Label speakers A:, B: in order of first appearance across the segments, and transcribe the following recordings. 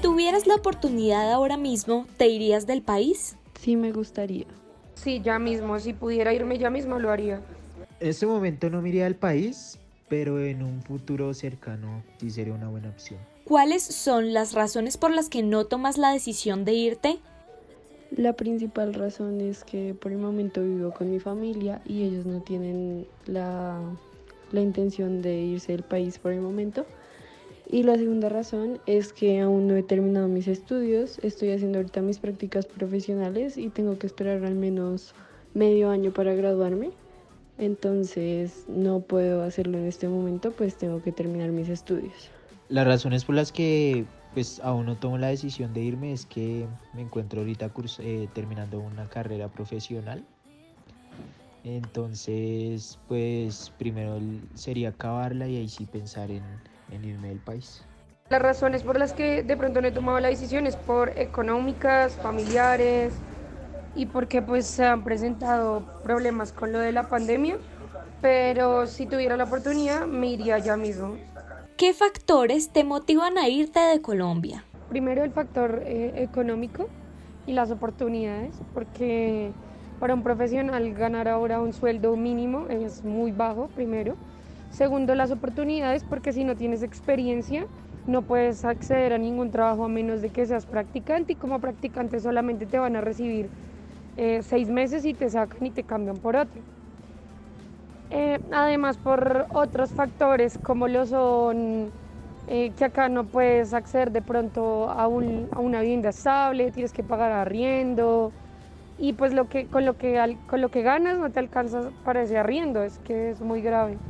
A: Tuvieras la oportunidad ahora mismo, ¿te irías del país?
B: Sí, me gustaría.
C: Sí, ya mismo. Si pudiera irme ya mismo, lo haría.
D: En este momento no me iría al país, pero en un futuro cercano sí sería una buena opción.
A: ¿Cuáles son las razones por las que no tomas la decisión de irte?
B: La principal razón es que por el momento vivo con mi familia y ellos no tienen la, la intención de irse del país por el momento. Y la segunda razón es que aún no he terminado mis estudios, estoy haciendo ahorita mis prácticas profesionales y tengo que esperar al menos medio año para graduarme. Entonces no puedo hacerlo en este momento, pues tengo que terminar mis estudios.
D: Las razones por las que pues aún no tomo la decisión de irme es que me encuentro ahorita eh, terminando una carrera profesional. Entonces, pues primero sería acabarla y ahí sí pensar en, en irme del país.
C: Las razones por las que de pronto no he tomado la decisión es por económicas, familiares y porque pues se han presentado problemas con lo de la pandemia, pero si tuviera la oportunidad me iría ya mismo.
A: ¿Qué factores te motivan a irte de Colombia?
C: Primero el factor eh, económico y las oportunidades, porque para un profesional ganar ahora un sueldo mínimo es muy bajo, primero. Segundo, las oportunidades, porque si no tienes experiencia, no puedes acceder a ningún trabajo a menos de que seas practicante y como practicante solamente te van a recibir eh, seis meses y te sacan y te cambian por otro. Eh, además, por otros factores como lo son eh, que acá no puedes acceder de pronto a, un, a, una vivienda estable, tienes que pagar arriendo y pues lo que, con, lo que, con lo que ganas no te alcanza para ese arriendo, es que es muy grave.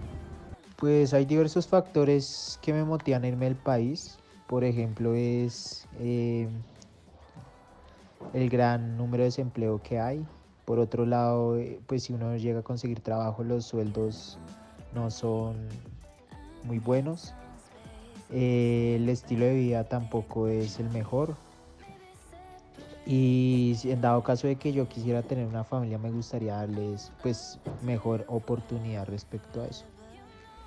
D: Pues hay diversos factores que me motivan a irme del país. Por ejemplo, es eh, el gran número de desempleo que hay. Por otro lado, eh, pues si uno llega a conseguir trabajo, los sueldos no son muy buenos. Eh, el estilo de vida tampoco es el mejor. Y en dado caso de que yo quisiera tener una familia, me gustaría darles pues mejor oportunidad respecto a eso.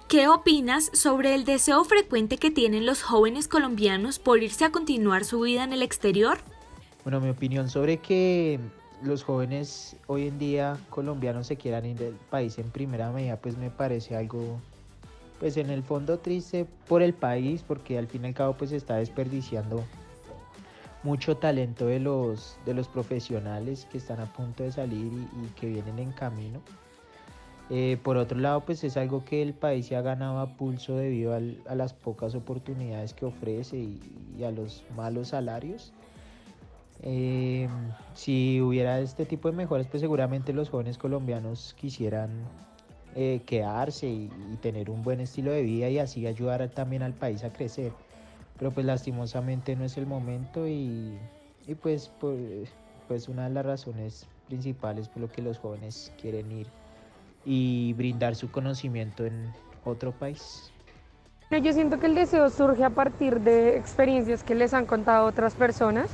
A: ¿Qué opinas sobre el deseo frecuente que tienen los jóvenes colombianos por irse a continuar su vida en el exterior?
D: Bueno, mi opinión sobre que los jóvenes hoy en día colombianos se quieran ir del país en primera medida, pues me parece algo, pues en el fondo triste por el país, porque al fin y al cabo pues está desperdiciando mucho talento de los, de los profesionales que están a punto de salir y que vienen en camino. Eh, por otro lado, pues es algo que el país se ha ganado a pulso debido al, a las pocas oportunidades que ofrece y, a los malos salarios. Eh, si hubiera este tipo de mejoras, pues seguramente los jóvenes colombianos quisieran eh, quedarse y, tener un buen estilo de vida y así ayudar también al país a crecer. Pero pues lastimosamente no es el momento y, y pues, pues, pues una de las razones principales por lo que los jóvenes quieren ir y brindar su conocimiento en otro país.
C: Yo siento que el deseo surge a partir de experiencias que les han contado otras personas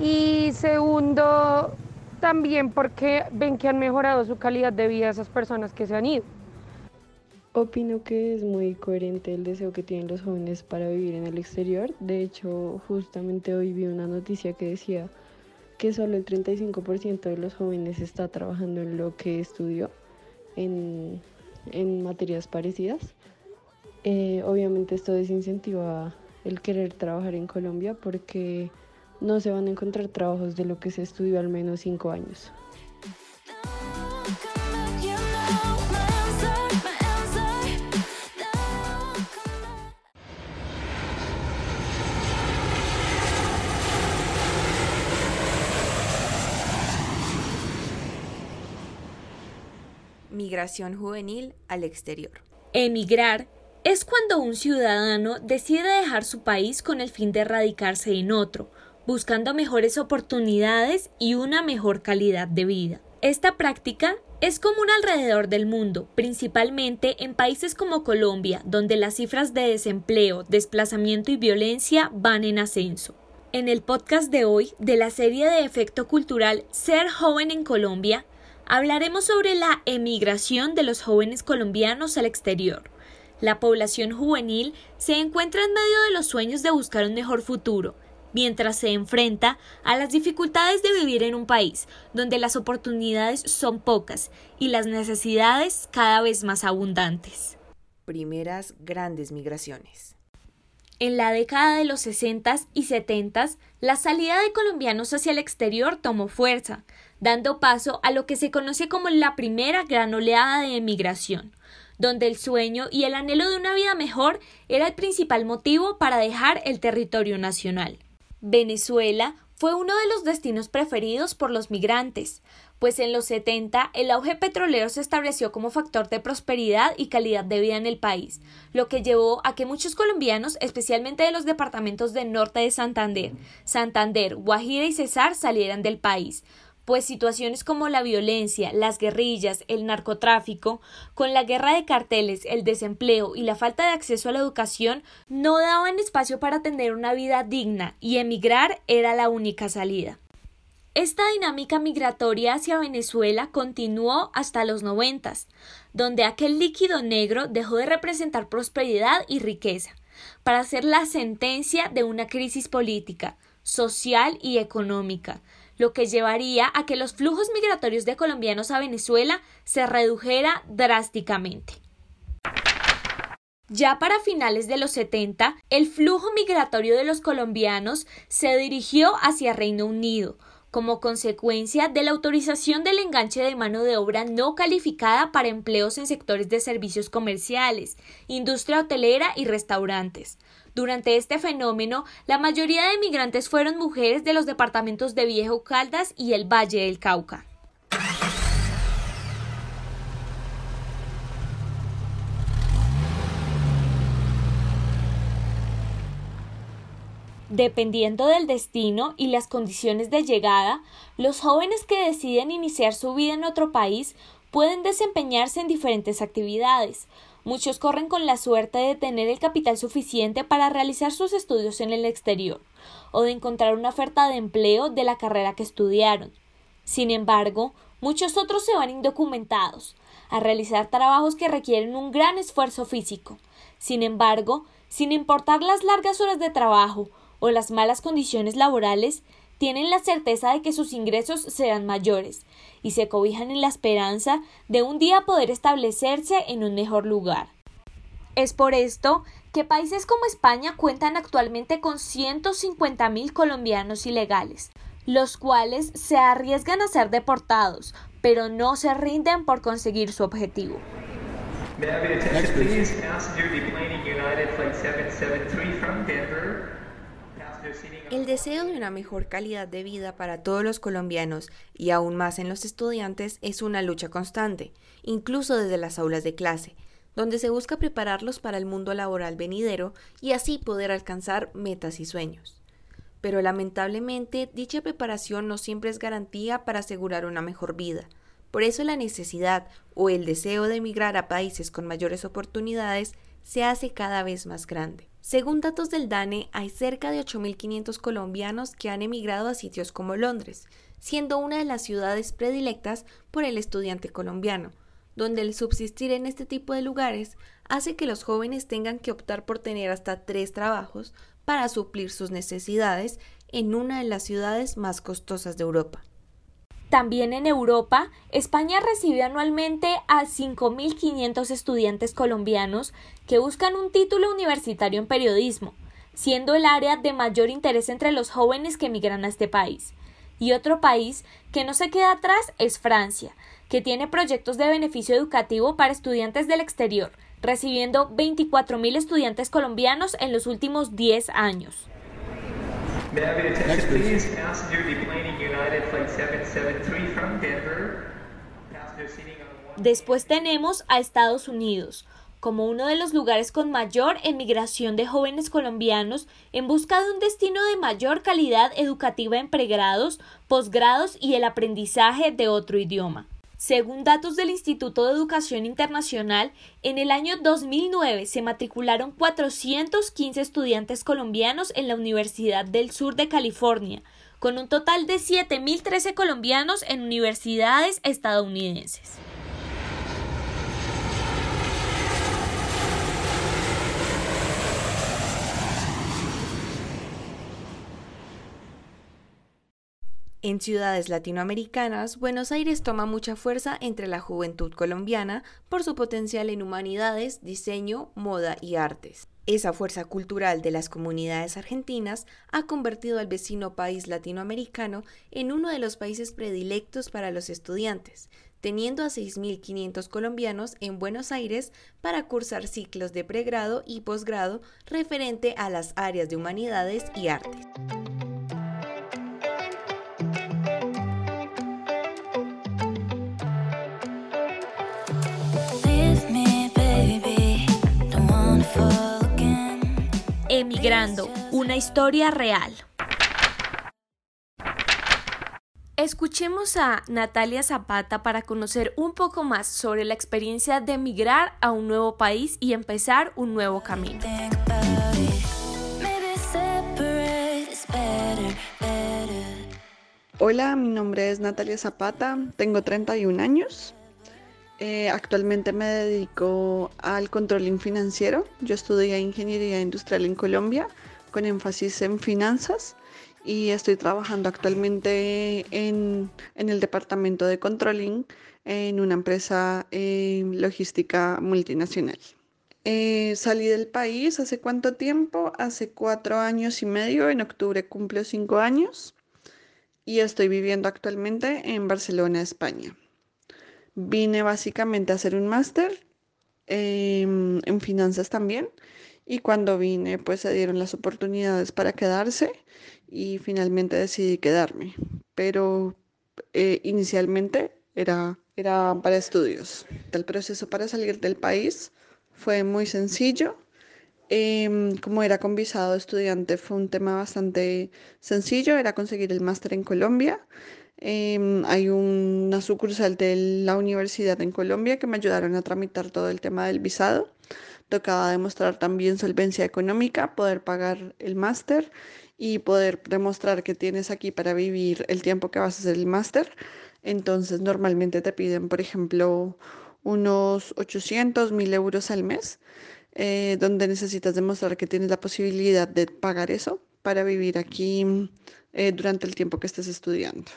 C: y segundo también porque ven que han mejorado su calidad de vida esas personas que se han ido.
B: Opino que es muy coherente el deseo que tienen los jóvenes para vivir en el exterior. De hecho, justamente hoy vi una noticia que decía que solo el 35% de los jóvenes está trabajando en lo que estudió en, materias parecidas. Eh, obviamente esto desincentiva el querer trabajar en Colombia porque no se van a encontrar trabajos de lo que se estudió al menos cinco años.
E: Juvenil al exterior.
A: Emigrar es cuando un ciudadano decide dejar su país con el fin de radicarse en otro, buscando mejores oportunidades y una mejor calidad de vida. Esta práctica es común alrededor del mundo, principalmente en países como Colombia, donde las cifras de desempleo, desplazamiento y violencia van en ascenso. En el podcast de hoy, de la serie de efecto cultural Ser joven en Colombia, hablaremos sobre la emigración de los jóvenes colombianos al exterior. La población juvenil se encuentra en medio de los sueños de buscar un mejor futuro, mientras se enfrenta a las dificultades de vivir en un país donde las oportunidades son pocas y las necesidades cada vez más abundantes.
E: Primeras grandes migraciones.
A: En la década de los 60 y 70, la salida de colombianos hacia el exterior tomó fuerza, dando paso a lo que se conoce como la primera gran oleada de emigración, donde el sueño y el anhelo de una vida mejor era el principal motivo para dejar el territorio nacional. Venezuela fue uno de los destinos preferidos por los migrantes, pues en los 70 el auge petrolero se estableció como factor de prosperidad y calidad de vida en el país, lo que llevó a que muchos colombianos, especialmente de los departamentos del norte de Santander, Santander, Guajira y Cesar, salieran del país, pues situaciones como la violencia, las guerrillas, el narcotráfico, con la guerra de carteles, el desempleo y la falta de acceso a la educación no daban espacio para tener una vida digna y emigrar era la única salida. Esta dinámica migratoria hacia Venezuela continuó hasta los noventas, donde aquel líquido negro dejó de representar prosperidad y riqueza, para ser la sentencia de una crisis política, social y económica, lo que llevaría a que los flujos migratorios de colombianos a Venezuela se redujera drásticamente. Ya para finales de los 70, el flujo migratorio de los colombianos se dirigió hacia Reino Unido, como consecuencia de la autorización del enganche de mano de obra no calificada para empleos en sectores de servicios comerciales, industria hotelera y restaurantes. Durante este fenómeno, la mayoría de migrantes fueron mujeres de los departamentos de Viejo Caldas y el Valle del Cauca. Dependiendo del destino y las condiciones de llegada, los jóvenes que deciden iniciar su vida en otro país pueden desempeñarse en diferentes actividades, Muchos corren con la suerte de tener el capital suficiente para realizar sus estudios en el exterior o de encontrar una oferta de empleo de la carrera que estudiaron. Sin embargo, muchos otros se van indocumentados a realizar trabajos que requieren un gran esfuerzo físico. Sin embargo, sin importar las largas horas de trabajo o las malas condiciones laborales, tienen la certeza de que sus ingresos serán mayores y se cobijan en la esperanza de un día poder establecerse en un mejor lugar. Es por esto que países como España cuentan actualmente con 150.000 colombianos ilegales, los cuales se arriesgan a ser deportados, pero no se rinden por conseguir su objetivo.
E: El deseo de una mejor calidad de vida para todos los colombianos y aún más en los estudiantes es una lucha constante, incluso desde las aulas de clase, donde se busca prepararlos para el mundo laboral venidero y así poder alcanzar metas y sueños. Pero lamentablemente dicha preparación no siempre es garantía para asegurar una mejor vida. Por eso la necesidad o el deseo de emigrar a países con mayores oportunidades se hace cada vez más grande. Según datos del DANE, hay cerca de 8.500 colombianos que han emigrado a sitios como Londres, siendo una de las ciudades predilectas por el estudiante colombiano, donde el subsistir en este tipo de lugares hace que los jóvenes tengan que optar por tener hasta tres trabajos para suplir sus necesidades en una de las ciudades más costosas de Europa.
A: También en Europa, España recibe anualmente a 5.500 estudiantes colombianos que buscan un título universitario en periodismo, siendo el área de mayor interés entre los jóvenes que emigran a este país. Y otro país que no se queda atrás es Francia, que tiene proyectos de beneficio educativo para estudiantes del exterior, recibiendo 24.000 estudiantes colombianos en los últimos 10 años. Después tenemos a Estados Unidos, como uno de los lugares con mayor emigración de jóvenes colombianos en busca de un destino de mayor calidad educativa en pregrados, posgrados y el aprendizaje de otro idioma. Según datos del Instituto de Educación Internacional, en el año 2009 se matricularon 415 estudiantes colombianos en la Universidad del Sur de California, con un total de 7.013 colombianos en universidades estadounidenses.
E: En ciudades latinoamericanas, Buenos Aires toma mucha fuerza entre la juventud colombiana por su potencial en humanidades, diseño, moda y artes. Esa fuerza cultural de las comunidades argentinas ha convertido al vecino país latinoamericano en uno de los países predilectos para los estudiantes, teniendo a 6.500 colombianos en Buenos Aires para cursar ciclos de pregrado y posgrado referente a las áreas de humanidades y artes.
A: Emigrando, una historia real. Escuchemos a Natalia Zapata para conocer un poco más sobre la experiencia de emigrar a un nuevo país y empezar un nuevo camino.
F: Hola, mi nombre es Natalia Zapata, tengo 31 años. Eh, actualmente me dedico al controlling financiero. Yo estudié ingeniería industrial en Colombia con énfasis en finanzas y estoy trabajando actualmente en, el departamento de controlling en una empresa eh, logística multinacional. Eh, salí del país hace cuánto tiempo? Hace cuatro años y medio, en octubre cumplo cinco años y estoy viviendo actualmente en Barcelona, España. Vine básicamente a hacer un máster em, en finanzas también y cuando vine pues se dieron las oportunidades para quedarse y finalmente decidí quedarme. Pero eh, inicialmente era, era para estudios. El proceso para salir del país fue muy sencillo. Em, como era con visado estudiante fue un tema bastante sencillo, era conseguir el máster en Colombia. Em, hay una sucursal de la universidad en Colombia que me ayudaron a tramitar todo el tema del visado. Tocaba demostrar también solvencia económica, poder pagar el máster y poder demostrar que tienes aquí para vivir el tiempo que vas a hacer el máster. Entonces normalmente te piden, por ejemplo, unos 800, 1000 euros al mes, eh, donde necesitas demostrar que tienes la posibilidad de pagar eso para vivir aquí eh, durante el tiempo que estés estudiando.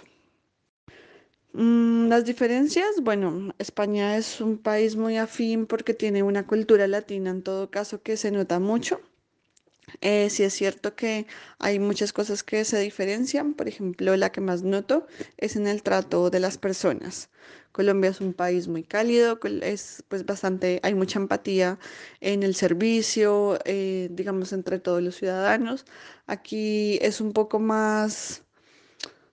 F: Mm, las diferencias, bueno, España es un país muy afín porque tiene una cultura latina en todo caso que se nota mucho. Eh, sí es cierto que hay muchas cosas que se diferencian, por ejemplo, la que más noto es en el trato de las personas. Colombia es un país muy cálido, es pues bastante, hay mucha empatía en el servicio, eh, digamos, entre todos los ciudadanos. Aquí es un poco más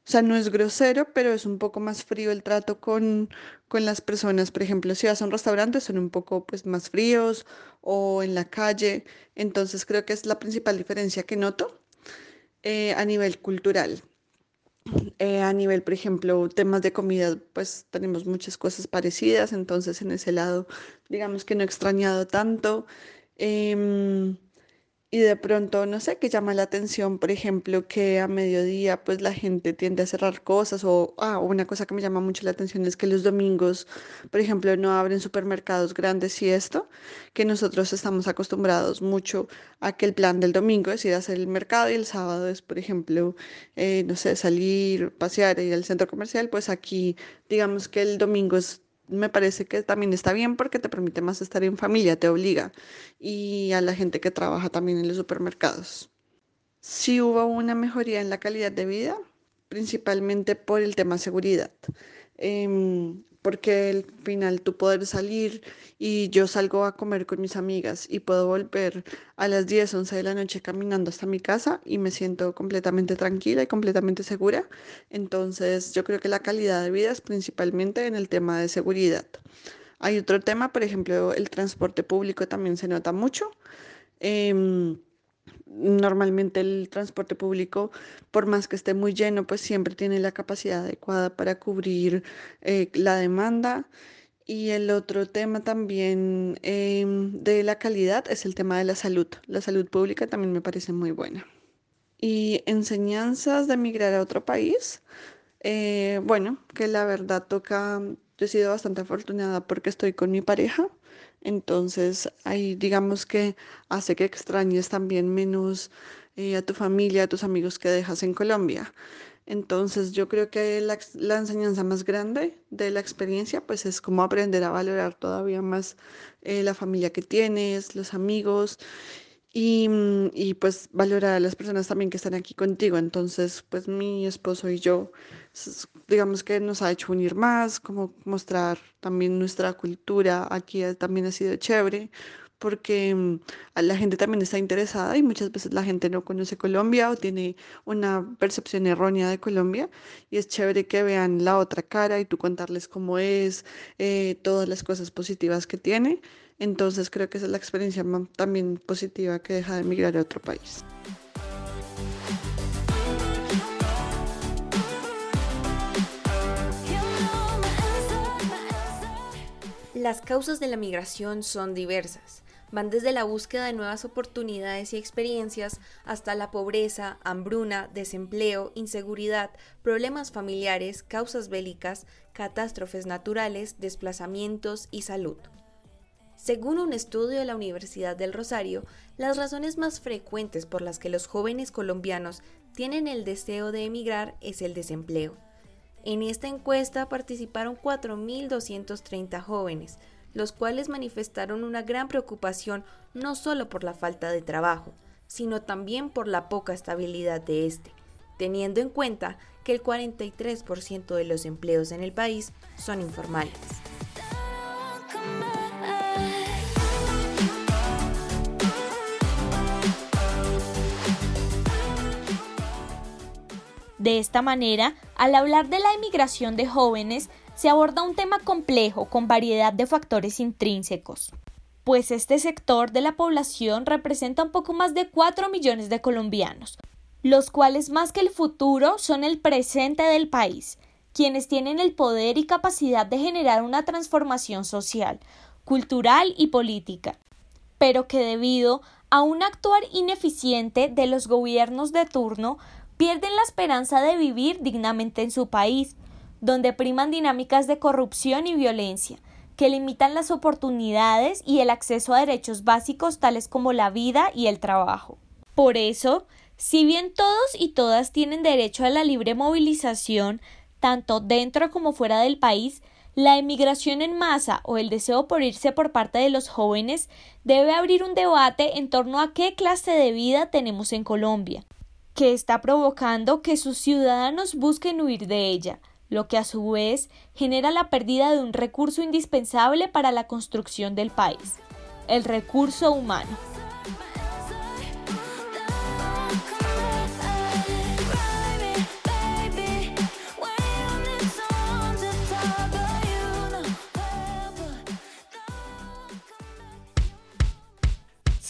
F: o sea, no es grosero, pero es un poco más frío el trato con, con las personas. Por ejemplo, si vas a un restaurante son un poco pues, más fríos o en la calle. Entonces creo que es la principal diferencia que noto eh, a nivel cultural. Eh, a nivel, por ejemplo, temas de comida, pues tenemos muchas cosas parecidas, entonces en ese lado, digamos que no he extrañado tanto. Em, y de pronto, no sé, qué llama la atención, por ejemplo, que a mediodía pues la gente tiende a cerrar cosas o ah, una cosa que me llama mucho la atención es que los domingos, por ejemplo, no abren supermercados grandes y esto, que nosotros estamos acostumbrados mucho a que el plan del domingo es ir a hacer el mercado y el sábado es, por ejemplo, eh, no sé, salir, pasear, ir al centro comercial, pues aquí digamos que el domingo es me parece que también está bien porque te permite más estar en familia, te obliga. Y a la gente que trabaja también en los supermercados. Sí hubo una mejoría en la calidad de vida, principalmente por el tema seguridad. Em, porque al final tú poder salir y yo salgo a comer con mis amigas y puedo volver a las 10, 11 de la noche caminando hasta mi casa y me siento completamente tranquila y completamente segura. Entonces yo creo que la calidad de vida es principalmente en el tema de seguridad. Hay otro tema, por ejemplo, el transporte público también se nota mucho. Em, normalmente el transporte público, por más que esté muy lleno, pues siempre tiene la capacidad adecuada para cubrir eh, la demanda. Y el otro tema también em, de la calidad es el tema de la salud. La salud pública también me parece muy buena. Y enseñanzas de migrar a otro país, eh, bueno, que la verdad toca, yo he sido bastante afortunada porque estoy con mi pareja entonces, ahí digamos que hace que extrañes también menos eh, a tu familia, a tus amigos que dejas en Colombia. Entonces, yo creo que la, la, enseñanza más grande de la experiencia, pues es como aprender a valorar todavía más eh, la familia que tienes, los amigos y, mm, y, pues valorar a las personas también que están aquí contigo. Entonces, pues mi esposo y yo, digamos que nos ha hecho unir más, como mostrar también nuestra cultura aquí también ha sido chévere porque mm, la gente también está interesada y muchas veces la gente no conoce Colombia o tiene una percepción errónea de Colombia y es chévere que vean la otra cara y tú contarles cómo es, eh, todas las cosas positivas que tiene. Entonces creo que esa es la experiencia también positiva que deja de emigrar a otro país.
E: Las causas de la migración son diversas. Van desde la búsqueda de nuevas oportunidades y experiencias hasta la pobreza, hambruna, desempleo, inseguridad, problemas familiares, causas bélicas, catástrofes naturales, desplazamientos y salud. Según un estudio de la Universidad del Rosario, las razones más frecuentes por las que los jóvenes colombianos tienen el deseo de emigrar es el desempleo. En esta encuesta participaron 4.230 jóvenes, los cuales manifestaron una gran preocupación no solo por la falta de trabajo, sino también por la poca estabilidad de este, teniendo en cuenta que el 43% de los empleos en el país son informales.
A: De esta manera, al hablar de la emigración de jóvenes, se aborda un tema complejo con variedad de factores intrínsecos, pues este sector de la población representa un poco más de 4 millones de colombianos, los cuales más que el futuro son el presente del país, quienes tienen el poder y capacidad de generar una transformación social, cultural y política, pero que debido a un actuar ineficiente de los gobiernos de turno pierden la esperanza de vivir dignamente en su país, donde priman dinámicas de corrupción y violencia, que limitan las oportunidades y el acceso a derechos básicos tales como la vida y el trabajo. Por eso, si bien todos y todas tienen derecho a la libre movilización, tanto dentro como fuera del país, la emigración en masa o el deseo por irse por parte de los jóvenes debe abrir un debate en torno a qué clase de vida tenemos en Colombia, que está provocando que sus ciudadanos busquen huir de ella, lo que a su vez genera la pérdida de un recurso indispensable para la construcción del país, el recurso humano.